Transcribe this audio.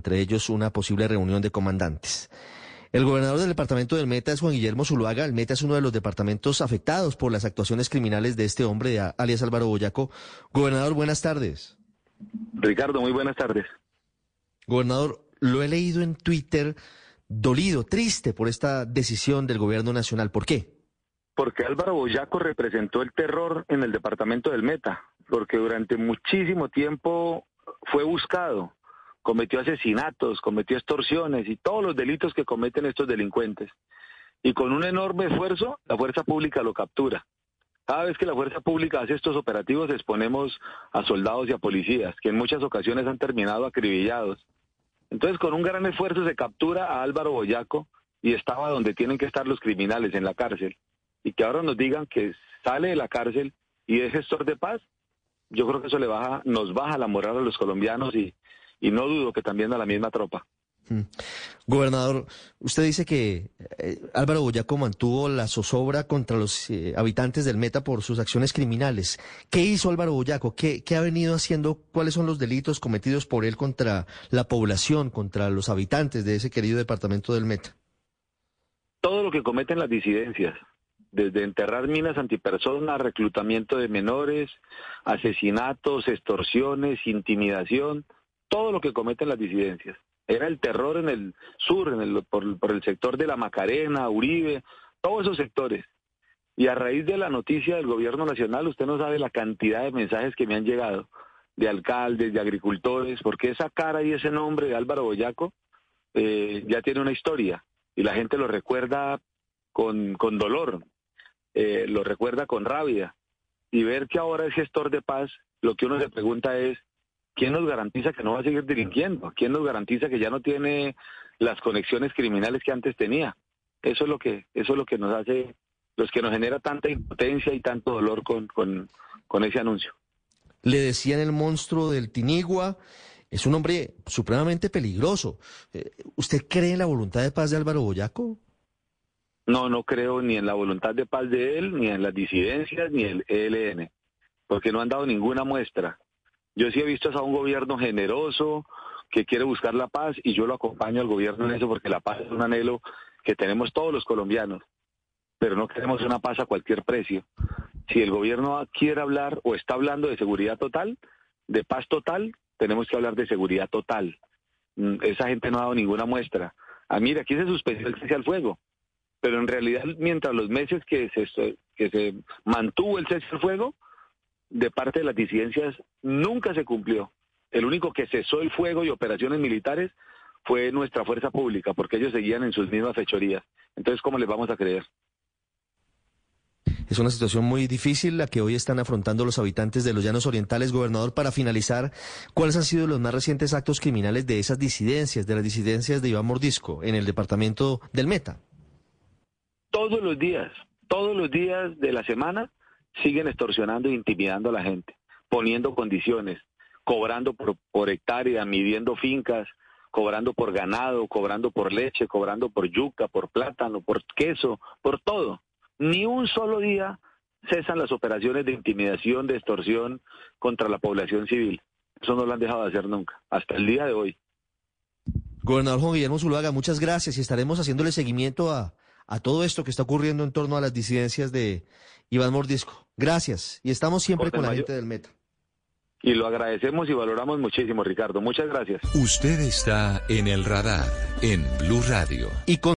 entre ellos una posible reunión de comandantes. El gobernador del departamento del Meta es Juan Guillermo Zuluaga. El Meta es uno de los departamentos afectados por las actuaciones criminales de este hombre, alias Álvaro Boyaco. Gobernador, buenas tardes. Ricardo, muy buenas tardes. Gobernador, lo he leído en Twitter dolido, triste por esta decisión del gobierno nacional. ¿Por qué? Porque Álvaro Boyaco representó el terror en el departamento del Meta, porque durante muchísimo tiempo fue buscado, cometió asesinatos, cometió extorsiones y todos los delitos que cometen estos delincuentes. Y con un enorme esfuerzo, la fuerza pública lo captura. Cada vez que la fuerza pública hace estos operativos, exponemos a soldados y a policías, que en muchas ocasiones han terminado acribillados. Entonces, con un gran esfuerzo se captura a Álvaro Boyaco y estaba donde tienen que estar los criminales, en la cárcel. Y que ahora nos digan que sale de la cárcel y es gestor de paz, yo creo que eso le baja, nos baja la moral a los colombianos y, y no dudo que también a la misma tropa. Mm. Gobernador, usted dice que eh, Álvaro Boyaco mantuvo la zozobra contra los eh, habitantes del Meta por sus acciones criminales. ¿Qué hizo Álvaro Boyaco? ¿Qué, ¿Qué, ha venido haciendo? ¿Cuáles son los delitos cometidos por él contra la población, contra los habitantes de ese querido departamento del Meta? Todo lo que cometen las disidencias, desde enterrar minas antipersonas, reclutamiento de menores, asesinatos, extorsiones, intimidación todo lo que cometen las disidencias. Era el terror en el sur, en el, por, el sector de la Macarena, Uribe, todos esos sectores. Y a raíz de la noticia del gobierno nacional, usted no sabe la cantidad de mensajes que me han llegado de alcaldes, de agricultores, porque esa cara y ese nombre de Álvaro Boyaco eh, ya tiene una historia y la gente lo recuerda con, con dolor, eh, lo recuerda con rabia. Y ver que ahora es gestor de paz, lo que uno se pregunta es, ¿quién nos garantiza que no va a seguir delinquiendo? ¿Quién nos garantiza que ya no tiene las conexiones criminales que antes tenía? Eso es lo que, eso es lo que nos hace, los que nos genera tanta impotencia y tanto dolor con, con, ese anuncio. Le decían el monstruo del Tinigua, es un hombre supremamente peligroso. Eh, ¿Usted cree en la voluntad de paz de Álvaro Boyaco? No, no creo ni en la voluntad de paz de él, ni en las disidencias, ni el ELN, porque no han dado ninguna muestra. Yo sí he visto a un gobierno generoso que quiere buscar la paz y yo lo acompaño al gobierno en eso porque la paz es un anhelo que tenemos todos los colombianos, pero no queremos una paz a cualquier precio. Si el gobierno quiere hablar o está hablando de seguridad total, de paz total, tenemos que hablar de seguridad total. Mm, esa gente no ha dado ninguna muestra. Ah, mira, aquí se suspendió el cese al fuego, pero en realidad mientras los meses que se, que se mantuvo el cese al fuego, de parte de las disidencias nunca se cumplió. El único que cesó el fuego y operaciones militares fue nuestra fuerza pública, porque ellos seguían en sus mismas fechorías. Entonces, ¿cómo les vamos a creer? Es una situación muy difícil la que hoy están afrontando los habitantes de los Llanos Orientales. Gobernador, para finalizar, ¿cuáles han sido los más recientes actos criminales de esas disidencias, de las disidencias de Iván Mordisco en el departamento del Meta? Todos los días, todos los días de la semana siguen extorsionando e intimidando a la gente, poniendo condiciones, cobrando por, por hectárea, midiendo fincas, cobrando por ganado, cobrando por leche, cobrando por yuca, por plátano, por queso, por todo. Ni un solo día cesan las operaciones de intimidación, de extorsión contra la población civil. Eso no lo han dejado de hacer nunca, hasta el día de hoy. Gobernador Juan Guillermo Zuluaga, muchas gracias y estaremos haciéndole seguimiento a, a todo esto que está ocurriendo en torno a las disidencias de Iván Mordisco. Gracias y estamos siempre con la gente del Meta. Y lo agradecemos y valoramos muchísimo, Ricardo. Muchas gracias. Usted está en el radar en Blue Radio. Y con